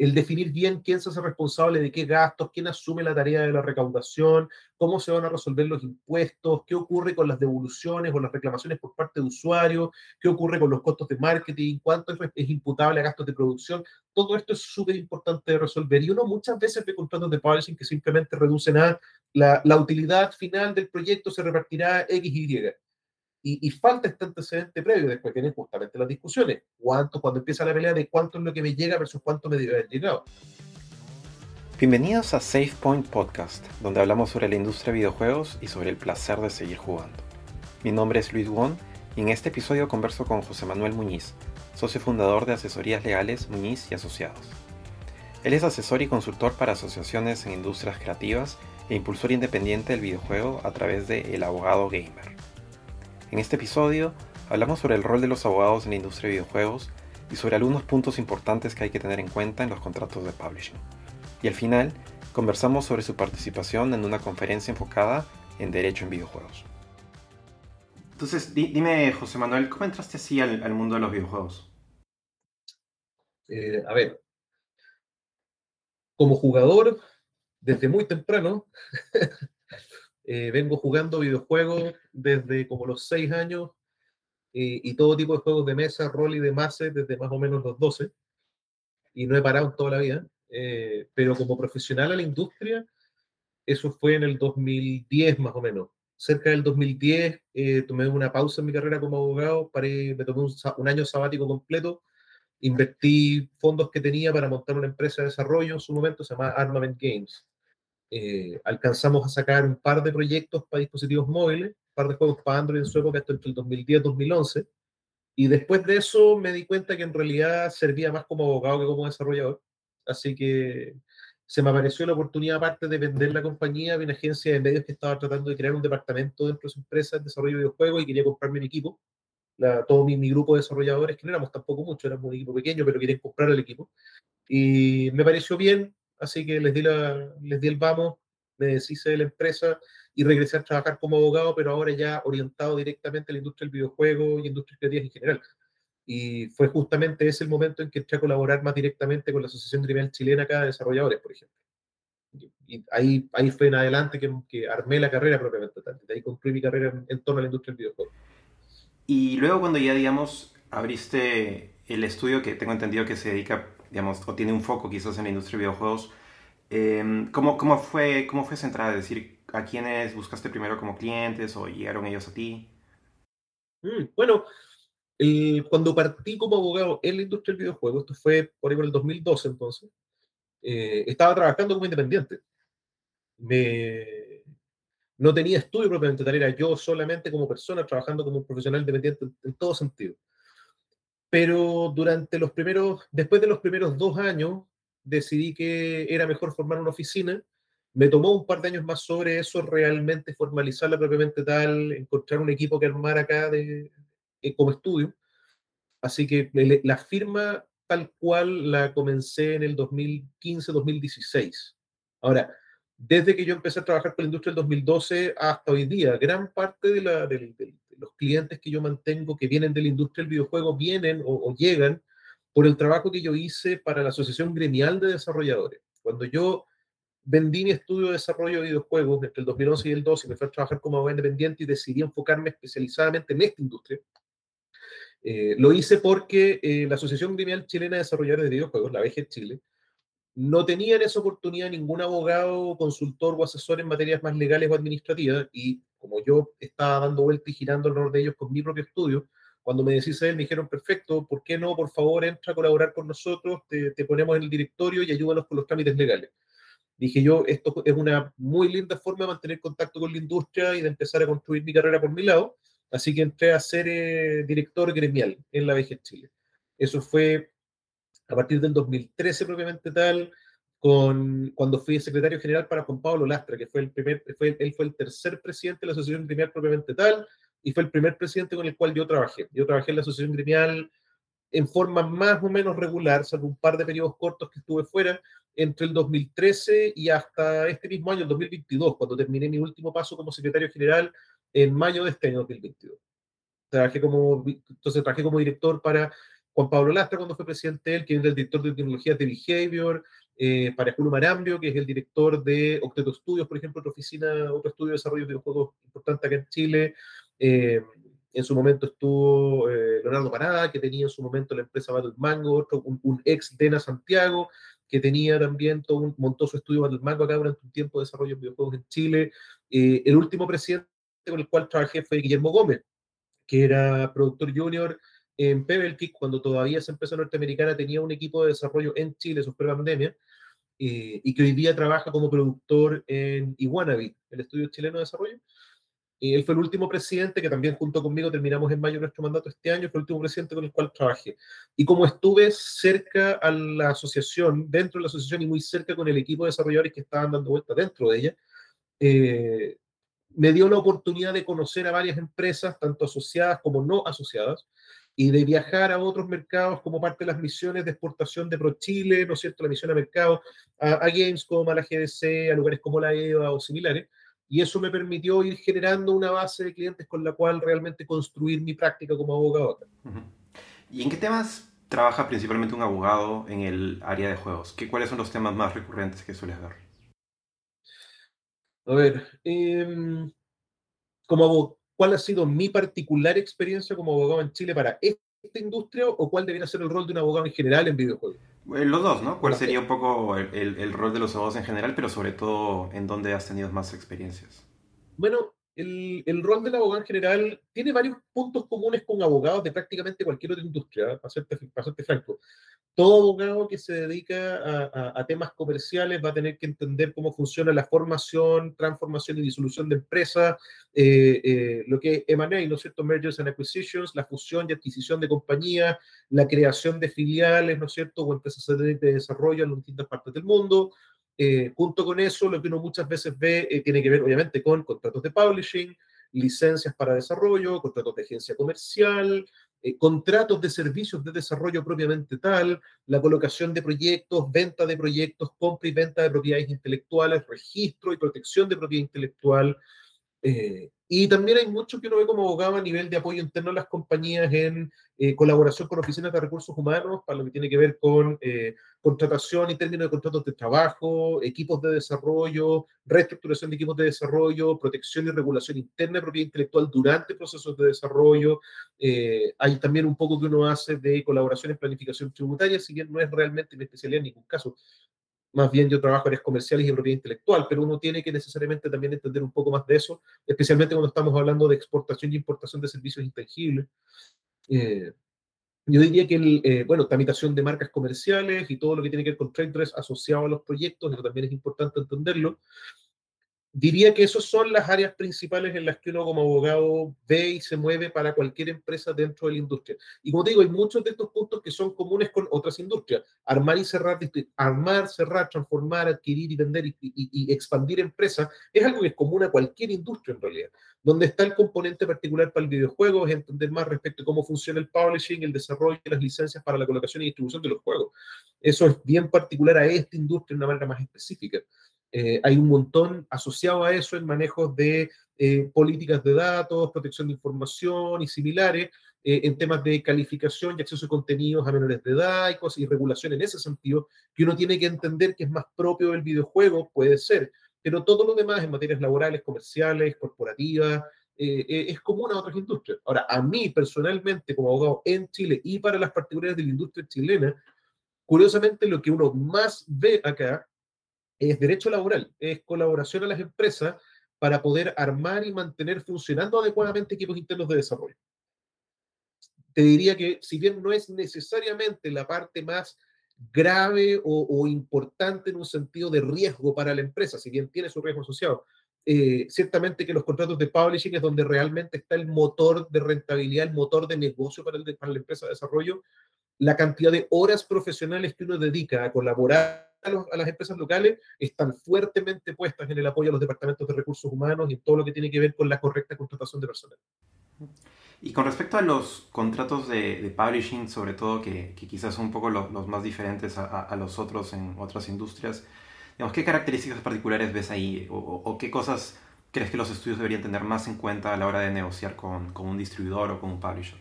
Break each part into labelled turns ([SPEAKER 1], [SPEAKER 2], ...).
[SPEAKER 1] el definir bien quién se hace responsable de qué gastos, quién asume la tarea de la recaudación, cómo se van a resolver los impuestos, qué ocurre con las devoluciones o las reclamaciones por parte de usuarios, qué ocurre con los costos de marketing, cuánto es, imputable a gastos de producción. Todo esto es súper importante de resolver. Y uno muchas veces ve contratos de publishing que simplemente reducen a la, la utilidad final del proyecto se repartirá X, Y. Y, falta este antecedente previo, después vienen justamente las discusiones. ¿Cuánto, cuando empieza la pelea de cuánto es lo que me llega versus cuánto me debe haber llegado?
[SPEAKER 2] Bienvenidos a SafePoint Podcast, donde hablamos sobre la industria de videojuegos y sobre el placer de seguir jugando. Mi nombre es Luis Won y en este episodio converso con José Manuel Muñiz, socio fundador de asesorías legales Muñiz y Asociados. Él es asesor y consultor para asociaciones en industrias creativas e impulsor independiente del videojuego a través de El Abogado Gamer. En este episodio hablamos sobre el rol de los abogados en la industria de videojuegos y sobre algunos puntos importantes que hay que tener en cuenta en los contratos de publishing. Y al final, conversamos sobre su participación en una conferencia enfocada en derecho en videojuegos. Entonces, dime, José Manuel, ¿cómo entraste así al, mundo de los videojuegos?
[SPEAKER 1] Eh, a ver, como jugador, desde muy temprano, Eh, vengo jugando videojuegos desde como los 6 años y todo tipo de juegos de mesa, rol y de masa desde más o menos los 12 y no he parado en toda la vida. Eh, pero como profesional a la industria, eso fue en el 2010 más o menos. Cerca del 2010 eh, tomé una pausa en mi carrera como abogado, paré, me tomé un, un, año sabático completo, invertí fondos que tenía para montar una empresa de desarrollo en su momento, se llama Armament Games. Eh, alcanzamos a sacar un par de proyectos para dispositivos móviles, un par de juegos para Android en su época, esto entre el 2010 y 2011. Y después de eso me di cuenta que en realidad servía más como abogado que como desarrollador. Así que se me apareció la oportunidad, aparte de vender la compañía, de una agencia de medios que estaba tratando de crear un departamento dentro de su empresa de desarrollo de videojuegos y quería comprarme mi equipo. todo mi, mi, grupo de desarrolladores, que no éramos tampoco mucho, éramos un equipo pequeño, pero querían comprar el equipo. Y me pareció bien, así que les di, la, les di el vamos, me deshice de la empresa y regresé a trabajar como abogado, pero ahora ya orientado directamente a la industria del videojuego y industria creativa en general. Y fue justamente ese el momento en que entré a colaborar más directamente con la Asociación Criminal Chilena acá de desarrolladores, por ejemplo. Y ahí, ahí fue en adelante que, que armé la carrera propiamente tal. De ahí construí mi carrera en, en torno a la industria del videojuego.
[SPEAKER 2] Y luego cuando ya, digamos, abriste el estudio que tengo entendido que se dedica digamos, o tiene un foco quizás en la industria de videojuegos. Em, ¿cómo, cómo, fue, ¿Cómo fue esa entrada? Es decir, ¿a quiénes buscaste primero como clientes o llegaron ellos a ti?
[SPEAKER 1] Mm, bueno, cuando partí como abogado en la industria del videojuego, esto fue por ahí por el 2012 entonces, eh, estaba trabajando como independiente. Me, no tenía estudio propiamente tal, era yo solamente como persona trabajando como un profesional independiente en todo sentido pero durante los primeros, después de los primeros dos años, decidí que era mejor formar una oficina. Me tomó un par de años más sobre eso, realmente formalizarla propiamente tal, encontrar un equipo que armar acá de, eh, como estudio. Así que la firma tal cual la comencé en el 2015-2016. Ahora, desde que yo empecé a trabajar con la industria del 2012 hasta hoy día, gran parte de la, del, los clientes que yo mantengo que vienen de la industria del videojuego vienen o, llegan por el trabajo que yo hice para la Asociación Gremial de Desarrolladores. Cuando yo vendí mi estudio de desarrollo de videojuegos entre el 2011 y el 2012 y me fui a trabajar como abogado independiente y decidí enfocarme especializadamente en esta industria, eh, lo hice porque eh, la Asociación Gremial Chilena de Desarrolladores de Videojuegos, la BG Chile, no tenía en esa oportunidad ningún abogado, consultor o asesor en materias más legales o administrativas y como yo estaba dando vueltas y girando alrededor de ellos con mi propio estudio, cuando me decís él, me dijeron, perfecto, ¿por qué no? Por favor, entra a colaborar con nosotros, te, ponemos en el directorio y ayúdanos con los trámites legales. Dije yo, esto es una muy linda forma de mantener contacto con la industria y de empezar a construir mi carrera por mi lado, así que entré a ser eh, director gremial en la VG Chile. Eso fue a partir del 2013 propiamente tal, con, cuando fui secretario general para Juan Pablo Lastra, que fue el primer, fue, él fue el tercer presidente de la Asociación Gremial propiamente tal, y fue el primer presidente con el cual yo trabajé. Yo trabajé en la Asociación Gremial en forma más o menos regular, salvo un par de periodos cortos que estuve fuera, entre el 2013 y hasta este mismo año, el 2022, cuando terminé mi último paso como secretario general en mayo de este año 2022. Trabajé como, entonces trabajé como director para Juan Pablo Lastra cuando fue presidente él, que es el director de tecnologías de Behavior, eh, para Julio Marambio, que es el director de Octeto Studios, por ejemplo, otra oficina, otro estudio de desarrollo de videojuegos importante acá en Chile. Eh, en su momento estuvo eh, Leonardo Parada, que tenía en su momento la empresa Battle Mango, un, ex Dena Santiago, que tenía también todo un, montó su estudio Battle Mango acá durante un tiempo de desarrollo de videojuegos en Chile. Eh, el último presidente con el cual trabajé fue Guillermo Gómez, que era productor junior en Pebble Kick, cuando todavía esa empresa norteamericana tenía un equipo de desarrollo en Chile, eso fue pandemia, eh, y que hoy día trabaja como productor en Iguanabi, el estudio chileno de desarrollo. Y él fue el último presidente que también junto conmigo terminamos en mayo nuestro mandato este año, fue el último presidente con el cual trabajé. Y como estuve cerca a la asociación, dentro de la asociación y muy cerca con el equipo de desarrolladores que estaban dando vueltas dentro de ella, eh, me dio la oportunidad de conocer a varias empresas, tanto asociadas como no asociadas, y de viajar a otros mercados como parte de las misiones de exportación de ProChile, ¿no es cierto? La misión a mercados, a, a Gamescom, a la GDC, a lugares como la EVA o similares. Y eso me permitió ir generando una base de clientes con la cual realmente construir mi práctica como abogado.
[SPEAKER 2] ¿Y en qué temas trabaja principalmente un abogado en el área de juegos? ¿Qué, ¿Cuáles son los temas más recurrentes que sueles ver?
[SPEAKER 1] A ver, eh, como ¿cuál ha sido mi particular experiencia como abogado en Chile para esta industria o cuál debería ser el rol de un abogado en general en videojuegos?
[SPEAKER 2] Eh, los dos, ¿no? ¿Cuál sería un poco el, el, rol de los abogados en general, pero sobre todo en dónde has tenido más experiencias?
[SPEAKER 1] Bueno, el, el, rol del abogado en general tiene varios puntos comunes con abogados de prácticamente cualquier otra industria, para serte, para serte franco todo abogado que se dedica a, temas comerciales va a tener que entender cómo funciona la formación, transformación y disolución de empresas, eh, eh, lo que M&A, ¿no es cierto? Mergers and Acquisitions, la fusión y adquisición de compañías, la creación de filiales, ¿no es cierto? O empresas de desarrollo en distintas partes del mundo. Eh, junto con eso, lo que uno muchas veces ve tiene que ver, obviamente, con contratos de publishing, licencias para desarrollo, contratos de agencia comercial, eh, contratos de servicios de desarrollo propiamente tal, la colocación de proyectos, venta de proyectos, compra y venta de propiedades intelectuales, registro y protección de propiedad intelectual, eh, y también hay mucho que uno ve como abogado a nivel de apoyo interno a las compañías en eh, colaboración con oficinas de recursos humanos para lo que tiene que ver con eh, contratación y términos de contratos de trabajo, equipos de desarrollo, reestructuración de equipos de desarrollo, protección y regulación interna de propiedad intelectual durante procesos de desarrollo. hay también un poco que uno hace de colaboración en planificación tributaria, si bien no es realmente mi especialidad en ningún caso, más bien yo trabajo en áreas comerciales y propiedad intelectual, pero uno tiene que necesariamente también entender un poco más de eso, especialmente cuando estamos hablando de exportación y importación de servicios intangibles. Eh, yo diría que, eh, bueno, tramitación de marcas comerciales y todo lo que tiene que ver con trade dress asociado a los proyectos, eso también es importante entenderlo diría que esas son las áreas principales en las que uno como abogado ve y se mueve para cualquier empresa dentro de la industria. Y como digo, hay muchos de estos puntos que son comunes con otras industrias. Armar y cerrar, armar, cerrar, transformar, adquirir y vender y, expandir empresas es algo que es común a cualquier industria en realidad. Donde está el componente particular para el videojuego es entender más respecto a cómo funciona el publishing, el desarrollo y las licencias para la colocación y distribución de los juegos. Eso es bien particular a esta industria de una manera más específica. Eh, hay un montón asociado a eso en manejos de eh, políticas de datos, protección de información y similares, eh, en temas de calificación y acceso a contenidos a menores de edad y cosas y regulación en ese sentido, que uno tiene que entender que es más propio del videojuego, puede ser, pero todo lo demás en materias laborales, comerciales, corporativas, es común a otras industrias. Ahora, a mí personalmente, como abogado en Chile y para las particularidades de la industria chilena, curiosamente lo que uno más ve acá es derecho laboral, es colaboración a las empresas para poder armar y mantener funcionando adecuadamente equipos internos de desarrollo. Te diría que si bien no es necesariamente la parte más grave o, importante en un sentido de riesgo para la empresa, si bien tiene su riesgo asociado, eh, ciertamente que los contratos de publishing es donde realmente está el motor de rentabilidad, el motor de negocio para, el, para la empresa de desarrollo, la cantidad de horas profesionales que uno dedica a colaborar a, las empresas locales están fuertemente puestas en el apoyo a los departamentos de recursos humanos y en todo lo que tiene que ver con la correcta contratación de personal.
[SPEAKER 2] Y con respecto a los contratos de, publishing, sobre todo, que, quizás son un poco los, más diferentes a, los otros en otras industrias, digamos, ¿qué características particulares ves ahí o, qué cosas crees que los estudios deberían tener más en cuenta a la hora de negociar con, con un distribuidor o con un publisher?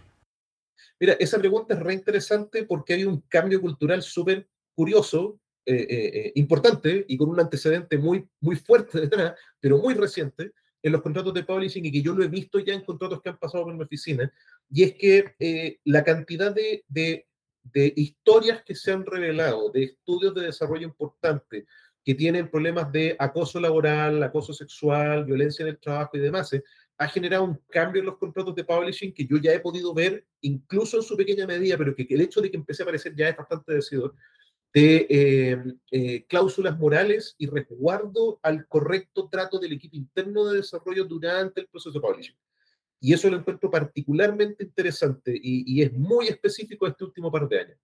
[SPEAKER 1] Mira, esa pregunta es re interesante porque hay un cambio cultural súper curioso, eh, eh, importante y con un antecedente muy, muy fuerte detrás, pero muy reciente, en los contratos de publishing y que yo lo he visto ya en contratos que han pasado por mi oficina, y es que la cantidad de, de, de, historias que se han revelado, de estudios de desarrollo importantes, que tienen problemas de acoso laboral, acoso sexual, violencia en el trabajo y demás, ha generado un cambio en los contratos de publishing que yo ya he podido ver, incluso en su pequeña medida, pero que, el hecho de que empiece a aparecer ya es bastante decidor, de eh, eh, cláusulas morales y resguardo al correcto trato del equipo interno de desarrollo durante el proceso de publishing. Y eso lo encuentro particularmente interesante y, es muy específico este último par de años.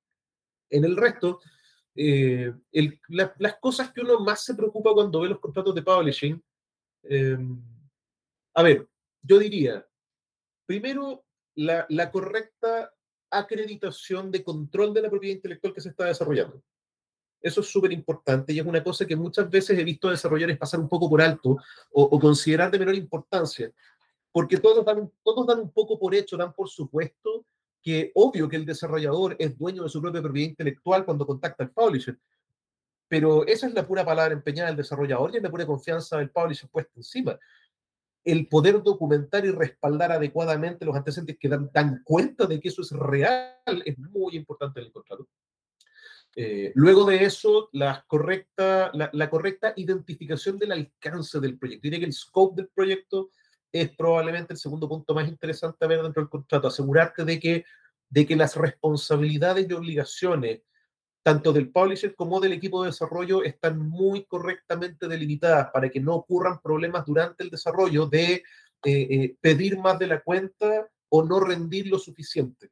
[SPEAKER 1] En el resto, eh, las cosas que uno más se preocupa cuando ve los contratos de publishing, a ver, yo diría, primero, la, la correcta acreditación de control de la propiedad intelectual que se está desarrollando. Eso es súper importante y es una cosa que muchas veces he visto a desarrolladores pasar un poco por alto o, considerar de menor importancia, porque todos dan, todos dan un poco por hecho, dan por supuesto que obvio que el desarrollador es dueño de su propia propiedad intelectual cuando contacta al publisher, pero esa es la pura palabra empeñada del desarrollador y es la pura confianza del publisher puesta encima el poder documentar y respaldar adecuadamente los antecedentes que dan, dan cuenta de que eso es real es muy importante en el contrato. Eh, luego de eso, la correcta, identificación del alcance del proyecto. Diría que el scope del proyecto es probablemente el segundo punto más interesante a ver dentro del contrato. Asegurarte de que, de que las responsabilidades y obligaciones tanto del publisher como del equipo de desarrollo están muy correctamente delimitadas para que no ocurran problemas durante el desarrollo de eh, eh, pedir más de la cuenta o no rendir lo suficiente.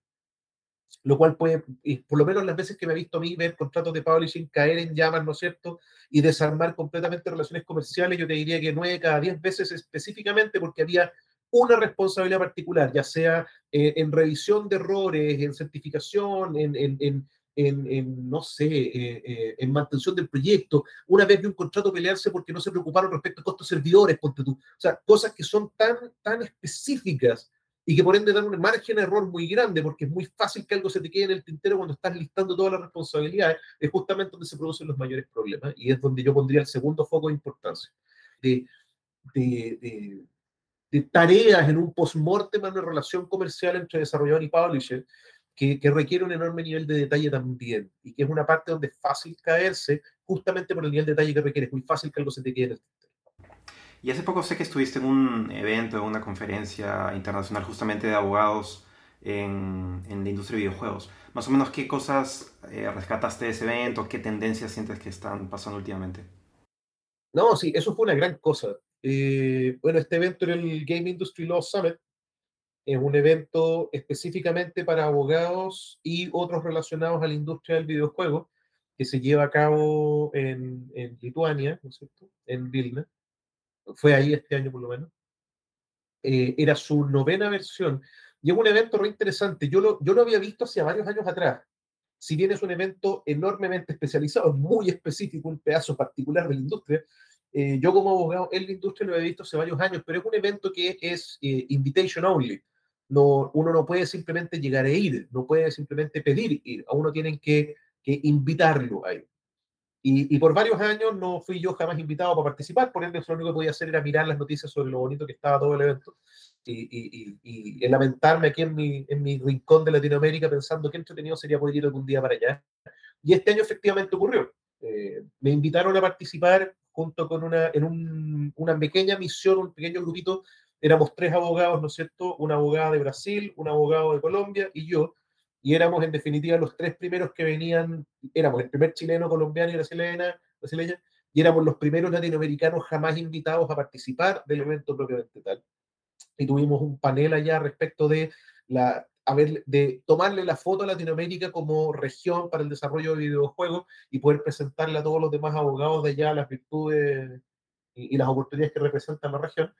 [SPEAKER 1] Lo cual puede, por lo menos las veces que me he visto a mí ver contratos de publishing caer en llamas, ¿no es cierto? Y desarmar completamente relaciones comerciales, yo te diría que nueve cada diez veces específicamente porque había una responsabilidad particular, ya sea eh, en revisión de errores, en certificación, en, en, en, no sé, eh, eh, en mantención del proyecto. Una vez vi un contrato pelearse porque no se preocuparon respecto a costos servidores, ponte tú. O sea, cosas que son tan, tan específicas y que por ende dan un margen de error muy grande, porque es muy fácil que algo se te quede en el tintero cuando estás listando todas las responsabilidades, es justamente donde se producen los mayores problemas y es donde yo pondría el segundo foco de importancia. De, de, tareas en un post-mortem en una relación comercial entre desarrollador y publisher, que, requiere un enorme nivel de detalle también y que es una parte donde es fácil caerse justamente por el nivel de detalle que requiere. Es muy fácil que algo se te quede en el
[SPEAKER 2] Y hace poco sé que estuviste en un evento, en una conferencia internacional justamente de abogados en, en la industria de videojuegos. Más o menos, ¿qué cosas eh, rescataste de ese evento? ¿Qué tendencias sientes que están pasando últimamente?
[SPEAKER 1] No, sí, eso fue una gran cosa. Eh, bueno, este evento era el Game Industry Law Summit, es un evento específicamente para abogados y otros relacionados a la industria del videojuego que se lleva a cabo en, en Lituania, ¿no es cierto? En Vilna. Fue ahí este año por lo menos. Eh, era su novena versión. Y es un evento re interesante. Yo lo, yo lo había visto hace varios años atrás. Si bien es un evento enormemente especializado, muy específico, un pedazo particular de la industria, eh, yo como abogado en la industria lo he visto hace varios años, pero es un evento que es eh, invitation only no, uno no puede simplemente llegar a ir, no puede simplemente pedir ir, a uno tienen que, que invitarlo a. Y, y, por varios años no fui yo jamás invitado para participar, por ende lo único que podía hacer era mirar las noticias sobre lo bonito que estaba todo el evento y, y, y lamentarme aquí en mi, en mi rincón de Latinoamérica pensando que entretenido sería poder ir algún día para allá. Y este año efectivamente ocurrió. Eh, me invitaron a participar junto con una, en un, una pequeña misión, un pequeño grupito éramos tres abogados, ¿no es cierto? Una abogada de Brasil, un abogado de Colombia y yo, y éramos en definitiva los tres primeros que venían, éramos el primer chileno, colombiano y brasileña, brasileña y éramos los primeros latinoamericanos jamás invitados a participar del evento propiamente tal. Y tuvimos un panel allá respecto de la a ver, de tomarle la foto a Latinoamérica como región para el desarrollo de videojuegos y poder presentarle a todos los demás abogados de allá las virtudes y, y las oportunidades que representan la región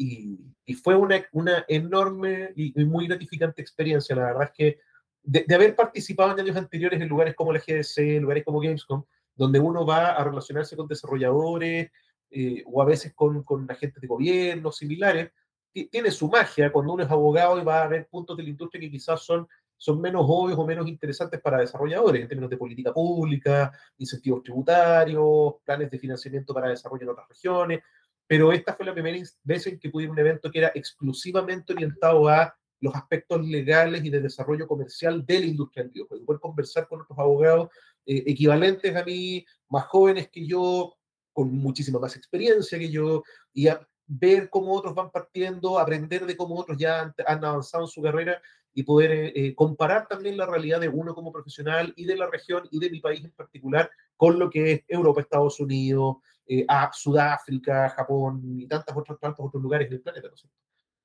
[SPEAKER 1] y, fue una, una enorme y, muy gratificante experiencia. La verdad es que de, haber participado en años anteriores en lugares como la GDC, lugares como Gamescom, donde uno va a relacionarse con desarrolladores eh, o a veces con, con agentes de gobierno similares, tiene su magia cuando uno es abogado y va a ver puntos de la industria que quizás son son menos obvios o menos interesantes para desarrolladores en términos de política pública, incentivos tributarios, planes de financiamiento para desarrollo en otras regiones, pero esta fue la primera vez en que pude ir a un evento que era exclusivamente orientado a los aspectos legales y de desarrollo comercial de la industria del videojuego, poder conversar con otros abogados eh, equivalentes a mí, más jóvenes que yo, con muchísima más experiencia que yo, y ver cómo otros van partiendo, aprender de cómo otros ya han, avanzado en su carrera y poder eh, eh, comparar también la realidad de uno como profesional y de la región y de mi país en particular con lo que es Europa, Estados Unidos, eh, Sudáfrica, Japón y tantos otros, tantos otros lugares del planeta. ¿no?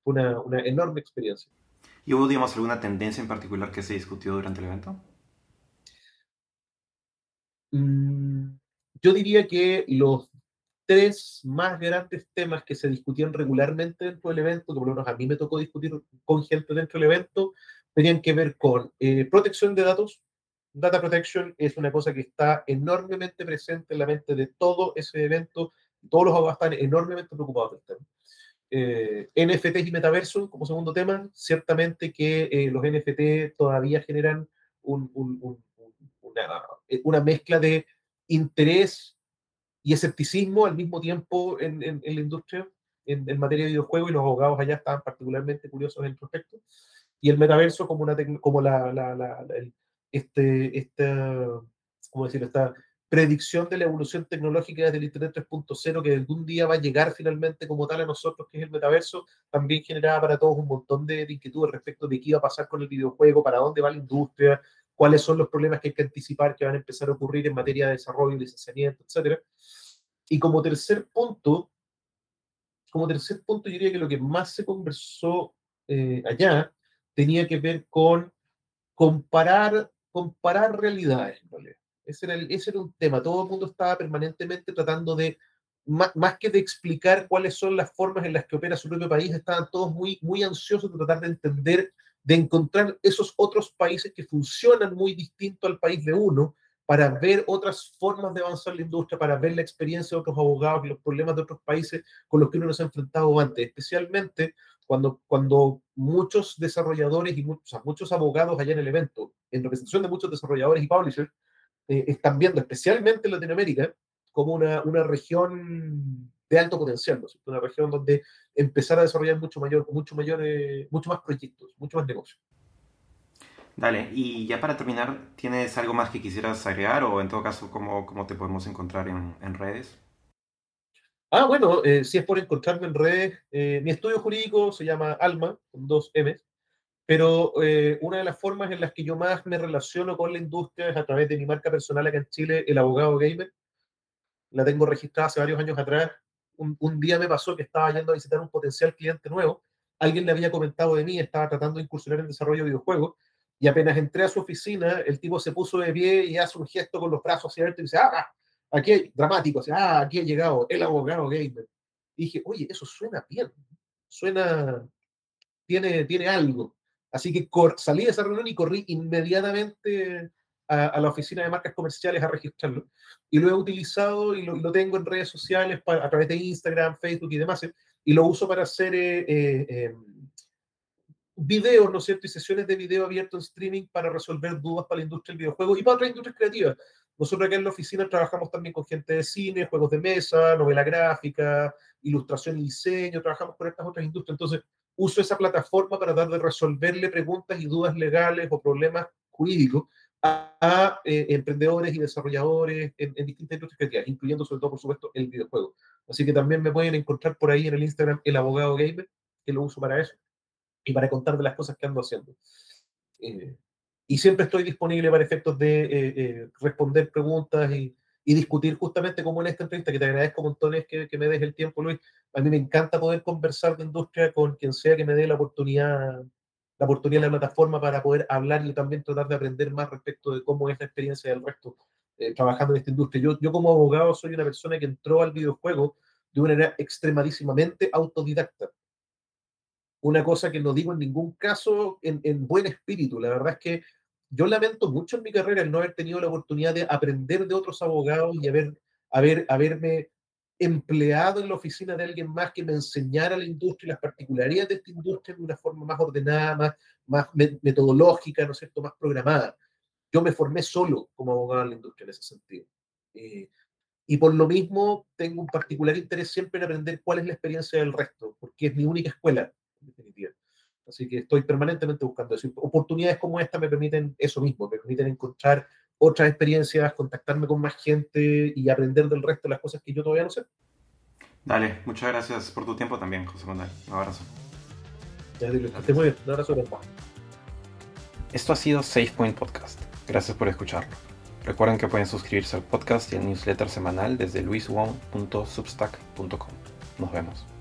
[SPEAKER 1] Fue una, una enorme experiencia.
[SPEAKER 2] ¿Y hubo, digamos, alguna tendencia en particular que se discutió durante el evento?
[SPEAKER 1] Mm, yo diría que los tres más grandes temas que se discutían regularmente dentro del evento, que por lo menos a mí me tocó discutir con gente dentro del evento, tenían que ver con eh, protección de datos. Data protection es una cosa que está enormemente presente en la mente de todo ese evento. Todos los abogados están enormemente preocupados del tema. Eh, NFTs y metaverso como segundo tema, ciertamente que eh, los NFT todavía generan un, un, un, una, una, mezcla de interés y escepticismo al mismo tiempo en, en, en la industria en, en, materia de videojuegos y los abogados allá estaban particularmente curiosos en el respecto. Y el metaverso como, una como la, la, la, el, este, ¿cómo decir? esta predicción de la evolución tecnológica desde el Internet 3.0 que algún día va a llegar finalmente como tal a nosotros, que es el metaverso, también generaba para todos un montón de, de inquietudes respecto de qué iba a pasar con el videojuego, para dónde va la industria, cuáles son los problemas que hay que anticipar que van a empezar a ocurrir en materia de desarrollo, licenciamiento, etc. Y como tercer punto, como tercer punto, yo diría que lo que más se conversó eh, allá tenía que ver con comparar, comparar realidades. Ese era, el, ese era un tema. Todo el mundo estaba permanentemente tratando de, más, más, que de explicar cuáles son las formas en las que opera su propio país, estaban todos muy, muy ansiosos de tratar de entender de encontrar esos otros países que funcionan muy distinto al país de uno, para ver otras formas de avanzar la industria, para ver la experiencia de otros abogados los problemas de otros países con los que uno nos ha enfrentado antes, especialmente cuando, cuando muchos desarrolladores y muchos, o sea, muchos abogados allá en el evento, en representación de muchos desarrolladores y publishers, eh, están viendo, especialmente en Latinoamérica, como una, una región de alto potencial, ¿no? una región donde empezar a desarrollar mucho mayor, mucho mayor, eh, mucho más proyectos, mucho más negocios.
[SPEAKER 2] Dale, y ya para terminar, ¿tienes algo más que quisieras agregar o en todo caso, cómo, cómo te podemos encontrar en, en redes?
[SPEAKER 1] Ah, bueno, eh, si es por encontrarme en redes, eh, mi estudio jurídico se llama Alma, con dos M, pero eh, una de las formas en las que yo más me relaciono con la industria es a través de mi marca personal acá en Chile, El Abogado Gamer. La tengo registrada hace varios años atrás un, un, día me pasó que estaba yendo a visitar un potencial cliente nuevo, alguien le había comentado de mí, estaba tratando de incursionar en desarrollo de videojuegos, y apenas entré a su oficina, el tipo se puso de pie y hace un gesto con los brazos hacia abiertos y dice, ah, aquí hay, dramático, o ah, aquí ha llegado el abogado gamer. Dije, oye, eso suena bien, suena, tiene, tiene algo. Así que salí de esa reunión y corrí inmediatamente a, a, la oficina de marcas comerciales a registrarlo. Y lo he utilizado y lo, lo tengo en redes sociales para, a través de Instagram, Facebook y demás. Y lo uso para hacer eh, eh, eh, videos, ¿no es cierto? Y sesiones de video abierto en streaming para resolver dudas para la industria del videojuego y para otras industrias creativas. Nosotros acá en la oficina trabajamos también con gente de cine, juegos de mesa, novela gráfica, ilustración y diseño, trabajamos con estas otras industrias. Entonces, uso esa plataforma para dar de resolverle preguntas y dudas legales o problemas jurídicos a, a eh, emprendedores y desarrolladores en, en, distintas industrias incluyendo sobre todo, por supuesto, el videojuego. Así que también me pueden encontrar por ahí en el Instagram El Abogado Gamer, que lo uso para eso y para contar de las cosas que ando haciendo. Eh, y siempre estoy disponible para efectos de eh, eh, responder preguntas y, y, discutir justamente como en esta entrevista, que te agradezco montones que, que me des el tiempo, Luis. A mí me encanta poder conversar de industria con quien sea que me dé la oportunidad la oportunidad de la plataforma para poder hablar y también tratar de aprender más respecto de cómo es la experiencia del resto eh, trabajando en esta industria. Yo, yo como abogado soy una persona que entró al videojuego de una manera extremadísimamente autodidacta. Una cosa que no digo en ningún caso en, en buen espíritu. La verdad es que yo lamento mucho en mi carrera el no haber tenido la oportunidad de aprender de otros abogados y haber, haber, haberme empleado en la oficina de alguien más que me enseñara la industria y las particularidades de esta industria de una forma más ordenada, más, más metodológica, ¿no es cierto?, más programada. Yo me formé solo como abogado en la industria en ese sentido. Eh, y por lo mismo tengo un particular interés siempre en aprender cuál es la experiencia del resto, porque es mi única escuela. Así que estoy permanentemente buscando eso. Oportunidades como esta me permiten eso mismo, me permiten encontrar otras experiencias, contactarme con más gente y aprender del resto de las cosas que yo todavía no sé.
[SPEAKER 2] Dale, muchas gracias por tu tiempo también, José Manuel. Un abrazo.
[SPEAKER 1] Ya, dile, que muy bien. Un abrazo.
[SPEAKER 2] Esto ha sido SafePoint Podcast. Gracias por escucharlo. Recuerden que pueden suscribirse al podcast y al newsletter semanal desde luiswong.substack.com. Nos vemos.